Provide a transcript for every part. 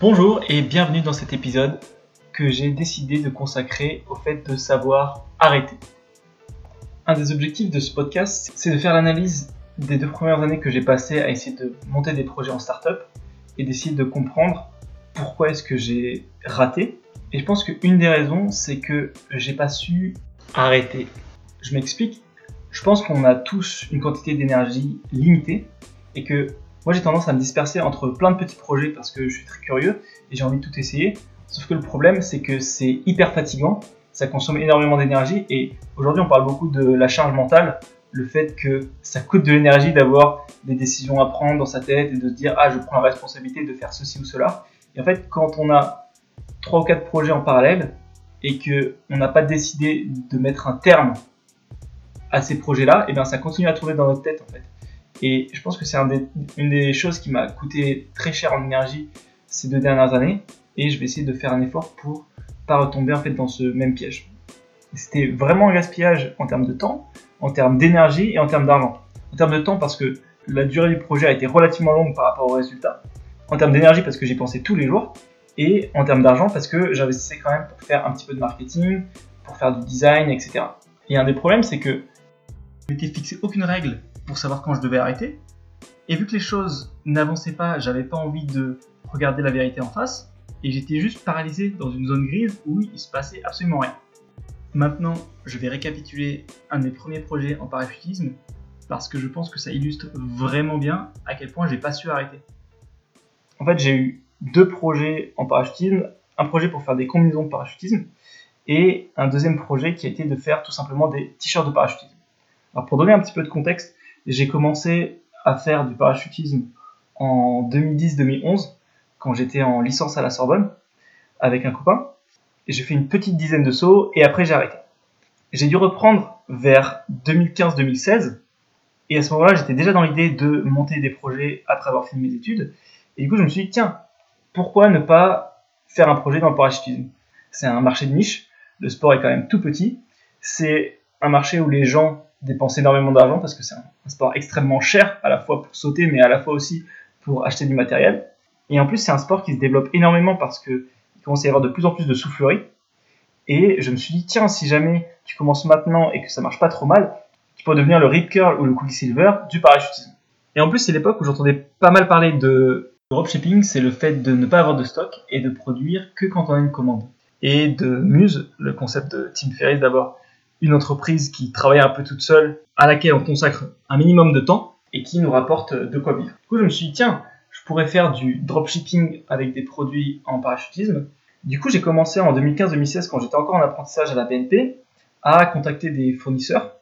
Bonjour et bienvenue dans cet épisode que j'ai décidé de consacrer au fait de savoir arrêter. Un des objectifs de ce podcast, c'est de faire l'analyse des deux premières années que j'ai passées à essayer de monter des projets en startup et d'essayer de comprendre pourquoi est-ce que j'ai raté. Et je pense qu'une des raisons, c'est que j'ai pas su arrêter. Je m'explique. Je pense qu'on a tous une quantité d'énergie limitée et que moi j'ai tendance à me disperser entre plein de petits projets parce que je suis très curieux et j'ai envie de tout essayer. Sauf que le problème c'est que c'est hyper fatigant, ça consomme énormément d'énergie et aujourd'hui on parle beaucoup de la charge mentale, le fait que ça coûte de l'énergie d'avoir des décisions à prendre dans sa tête et de se dire ah je prends la responsabilité de faire ceci ou cela. Et en fait quand on a trois ou quatre projets en parallèle et que on n'a pas décidé de mettre un terme à ces projets-là, et bien ça continue à tourner dans notre tête en fait. Et je pense que c'est une des choses qui m'a coûté très cher en énergie ces deux dernières années. Et je vais essayer de faire un effort pour pas retomber en fait dans ce même piège. C'était vraiment un gaspillage en termes de temps, en termes d'énergie et en termes d'argent. En termes de temps parce que la durée du projet a été relativement longue par rapport au résultat. En termes d'énergie parce que j'y pensais tous les jours. Et en termes d'argent parce que j'investissais quand même pour faire un petit peu de marketing, pour faire du design, etc. Et un des problèmes c'est que je m'étais fixé aucune règle pour savoir quand je devais arrêter. Et vu que les choses n'avançaient pas, j'avais pas envie de regarder la vérité en face, et j'étais juste paralysé dans une zone grise où il se passait absolument rien. Maintenant, je vais récapituler un de mes premiers projets en parachutisme, parce que je pense que ça illustre vraiment bien à quel point j'ai pas su arrêter. En fait, j'ai eu deux projets en parachutisme, un projet pour faire des combinaisons de parachutisme, et un deuxième projet qui a été de faire tout simplement des t-shirts de parachutisme. Alors pour donner un petit peu de contexte, j'ai commencé à faire du parachutisme en 2010-2011, quand j'étais en licence à la Sorbonne, avec un copain. J'ai fait une petite dizaine de sauts et après j'ai arrêté. J'ai dû reprendre vers 2015-2016 et à ce moment-là j'étais déjà dans l'idée de monter des projets après avoir fini mes études. Et du coup je me suis dit tiens, pourquoi ne pas faire un projet dans le parachutisme? C'est un marché de niche, le sport est quand même tout petit, c'est un marché où les gens dépenser énormément d'argent parce que c'est un, sport extrêmement cher, à la fois pour sauter, mais à la fois aussi pour acheter du matériel. Et en plus, c'est un sport qui se développe énormément parce qu'il commence à y avoir de plus en plus de souffleries. Et je me suis dit, tiens, si jamais tu commences maintenant et que ça marche pas trop mal, tu peux devenir le rip curl ou le quicksilver du parachutisme. Et en plus, c'est l'époque où j'entendais pas mal parler de dropshipping, c'est le fait de ne pas avoir de stock et de produire que quand on a une commande. Et de Muse, le concept de Tim Ferriss d'avoir une entreprise qui travaille un peu toute seule, à laquelle on consacre un minimum de temps et qui nous rapporte de quoi vivre. Du coup, je me suis dit, tiens, je pourrais faire du dropshipping avec des produits en parachutisme. Du coup, j'ai commencé en 2015-2016, quand j'étais encore en apprentissage à la BNP, à contacter des fournisseurs,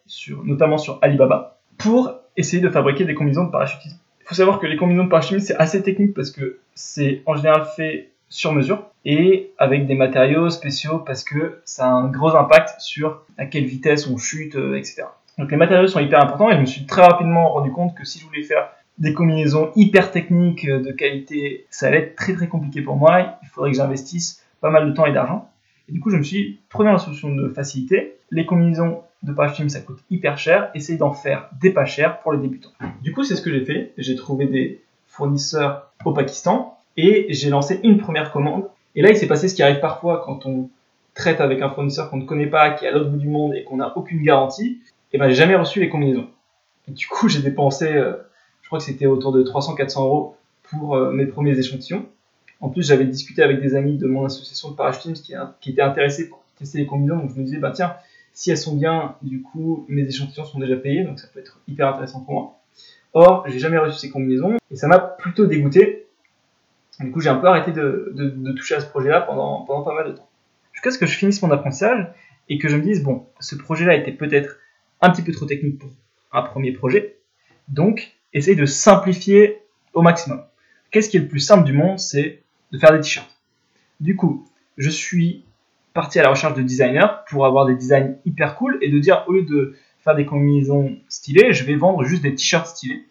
notamment sur Alibaba, pour essayer de fabriquer des combinaisons de parachutisme. Il faut savoir que les combinaisons de parachutisme, c'est assez technique parce que c'est en général fait sur mesure et avec des matériaux spéciaux parce que ça a un gros impact sur à quelle vitesse on chute, euh, etc. Donc les matériaux sont hyper importants et je me suis très rapidement rendu compte que si je voulais faire des combinaisons hyper techniques euh, de qualité, ça allait être très très compliqué pour moi. Il faudrait que j'investisse pas mal de temps et d'argent. Et du coup, je me suis dit, prenons la solution de facilité. Les combinaisons de parachutisme, ça coûte hyper cher. Essayez d'en faire des pas chers pour les débutants. Du coup, c'est ce que j'ai fait. J'ai trouvé des fournisseurs au Pakistan et j'ai lancé une première commande. Et là, il s'est passé ce qui arrive parfois quand on traite avec un fournisseur qu'on ne connaît pas, qui est à l'autre bout du monde et qu'on n'a aucune garantie. Et ben, j'ai jamais reçu les combinaisons. du coup, j'ai dépensé, euh, je crois que c'était autour de 300-400 euros pour euh, mes premiers échantillons. En plus, j'avais discuté avec des amis de mon association de parachutisme qui, qui étaient intéressés pour tester les combinaisons. Donc, je me disais, bah tiens, si elles sont bien, du coup, mes échantillons sont déjà payés, donc ça peut être hyper intéressant pour moi. Or, j'ai jamais reçu ces combinaisons et ça m'a plutôt dégoûté du coup, j'ai un peu arrêté de, toucher à ce projet-là pendant pas mal de temps. Jusqu'à ce que je finisse mon apprentissage et que je me dise, bon, ce projet-là était peut-être un petit peu trop technique pour un premier projet, donc essaye de simplifier au maximum. Qu'est-ce qui est le plus simple du monde C'est de faire des t-shirts. Du coup, je suis parti à la recherche de designers pour avoir des designs hyper cool et de dire, au lieu de faire des combinaisons stylées, je vais vendre juste des t-shirts stylés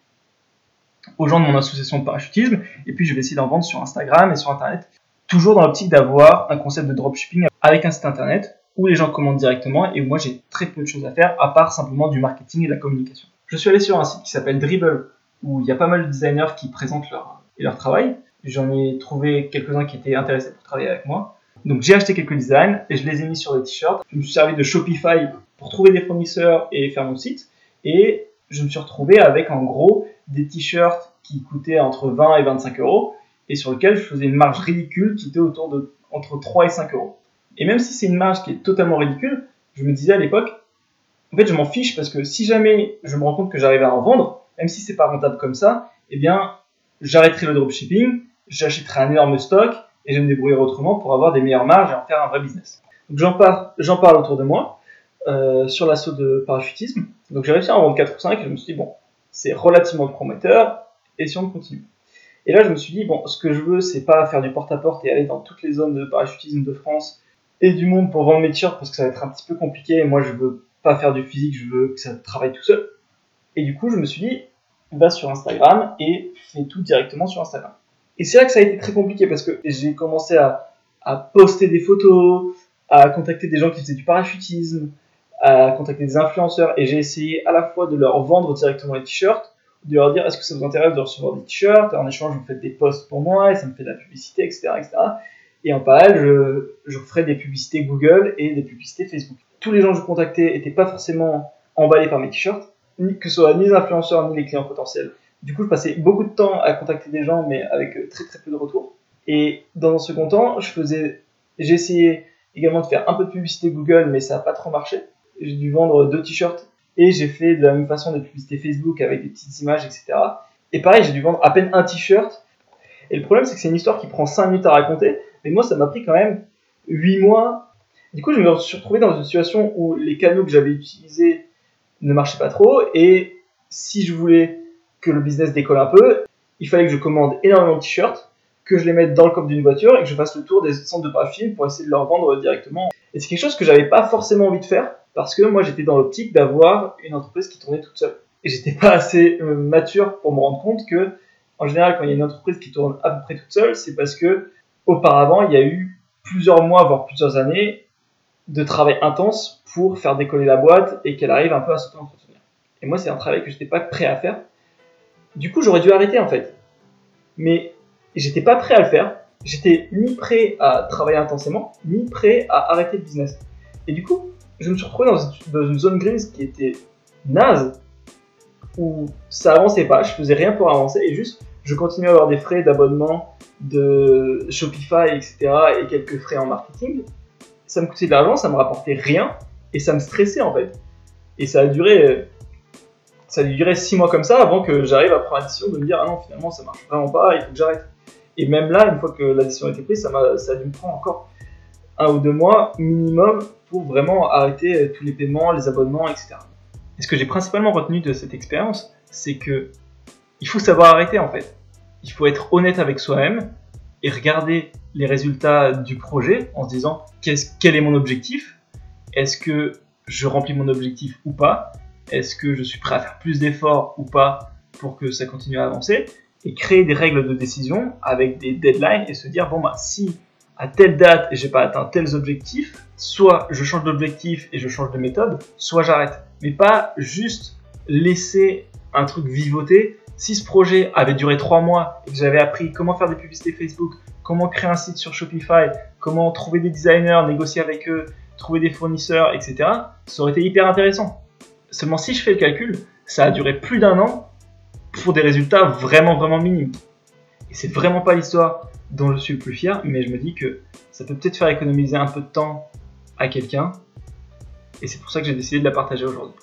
aux gens de mon association de parachutisme, et puis je vais essayer d'en vendre sur Instagram et sur Internet, toujours dans l'optique d'avoir un concept de dropshipping avec un site Internet où les gens commandent directement et où moi j'ai très peu de choses à faire à part simplement du marketing et de la communication. Je suis allé sur un site qui s'appelle Dribble où il y a pas mal de designers qui présentent leur, leur travail. j'en ai trouvé quelques-uns qui étaient intéressés pour travailler avec moi. Donc j'ai acheté quelques designs et je les ai mis sur des t-shirts. Je me suis servi de Shopify pour trouver des fournisseurs et faire mon site. Et je me suis retrouvé avec en gros des t-shirts qui coûtaient entre 20 et 25 euros et sur lesquels je faisais une marge ridicule qui était autour de entre 3 et 5 euros. Et même si c'est une marge qui est totalement ridicule, je me disais à l'époque, en fait je m'en fiche parce que si jamais je me rends compte que j'arrive à en vendre, même si c'est pas rentable comme ça, eh bien j'arrêterai le dropshipping, j'achèterai un énorme stock et je me débrouiller autrement pour avoir des meilleures marges et en faire un vrai business. Donc j'en parle, j'en parle autour de moi euh, sur l'assaut de parachutisme. Donc j'ai réussi à en vendre 4 ou 5 et je me suis dit bon, c'est relativement prometteur et si on continue. Et là je me suis dit bon, ce que je veux c'est pas faire du porte-à-porte et aller dans toutes les zones de parachutisme de France et du monde pour vendre mes t-shirts parce que ça va être un petit peu compliqué et moi je veux pas faire du physique, je veux que ça travaille tout seul. Et du coup je me suis dit va sur Instagram et fais tout directement sur Instagram. Et c'est là que ça a été très compliqué parce que j'ai commencé à, à, poster des photos, à contacter des gens qui faisaient du parachutisme, à contacter des influenceurs et j'ai essayé à la fois de leur vendre directement les t-shirts, de leur dire est-ce que ça vous intéresse de recevoir des t-shirts, en échange vous faites des posts pour moi et ça me fait de la publicité, etc. etc. Et en parallèle, je, je ferai des publicités Google et des publicités Facebook. Tous les gens que je contactais n'étaient pas forcément emballés par mes t-shirts, que ce soit ni les influenceurs ni les clients potentiels. Du coup, je passais beaucoup de temps à contacter des gens, mais avec euh, très très peu de retours. Et dans un second temps, je faisais, également de faire un peu de publicité Google, mais ça n'a pas trop marché. J'ai dû vendre deux t-shirts et j'ai fait de la même façon des publicités Facebook avec des petites images, etc. Et pareil, j'ai dû vendre à peine un t-shirt. Et le problème, c'est que c'est une histoire qui prend 5 minutes à raconter, mais moi, ça m'a pris quand même 8 mois. Du coup, je me suis retrouvé dans une situation où les canaux que j'avais utilisés ne marchaient pas trop, et si je voulais que le business décolle un peu, il fallait que je commande énormément de t-shirts, que je les mette dans le coffre d'une voiture et que je fasse le tour des centres de paraffine pour essayer de leur vendre directement. Et c'est quelque chose que j'avais pas forcément envie de faire parce que moi j'étais dans l'optique d'avoir une entreprise qui tournait toute seule. Et j'étais pas assez euh, mature pour me rendre compte que, en général, quand il y a une entreprise qui tourne à peu près toute seule, c'est parce que auparavant il y a eu plusieurs mois, voire plusieurs années de travail intense pour faire décoller la boîte et qu'elle arrive un peu à s'auto-entretenir. Et moi, c'est un travail que j'étais pas prêt à faire du coup, j'aurais dû arrêter en fait. Mais j'étais pas prêt à le faire. J'étais ni prêt à travailler intensément, ni prêt à arrêter le business. Et du coup, je me suis retrouvé dans une zone grise qui était naze, où ça avançait pas, je faisais rien pour avancer, et juste, je continuais à avoir des frais d'abonnement, de Shopify, etc., et quelques frais en marketing. Ça me coûtait de l'argent, ça me rapportait rien, et ça me stressait en fait. Et ça a duré ça durait six mois comme ça avant que j'arrive à prendre la décision de me dire ah non finalement ça marche vraiment pas, il faut que j'arrête. Et même là, une fois que la décision a été prise, ça, a, ça a dû me prendre encore un ou deux mois minimum pour vraiment arrêter tous les paiements, les abonnements, etc. Et ce que j'ai principalement retenu de cette expérience, c'est que il faut savoir arrêter en fait. Il faut être honnête avec soi-même et regarder les résultats du projet en se disant quel est mon objectif? Est-ce que je remplis mon objectif ou pas? Est-ce que je suis prêt à faire plus d'efforts ou pas pour que ça continue à avancer? Et créer des règles de décision avec des deadlines et se dire bon bah si à telle date j'ai pas atteint tels objectifs, soit je change d'objectif et je change de méthode, soit j'arrête. Mais pas juste laisser un truc vivoter. Si ce projet avait duré trois mois et que j'avais appris comment faire des publicités Facebook, comment créer un site sur Shopify, comment trouver des designers, négocier avec eux, trouver des fournisseurs, etc., ça aurait été hyper intéressant. Seulement si je fais le calcul, ça a duré plus d'un an pour des résultats vraiment vraiment minimes. Et c'est vraiment pas l'histoire dont je suis le plus fier, mais je me dis que ça peut peut-être faire économiser un peu de temps à quelqu'un. Et c'est pour ça que j'ai décidé de la partager aujourd'hui.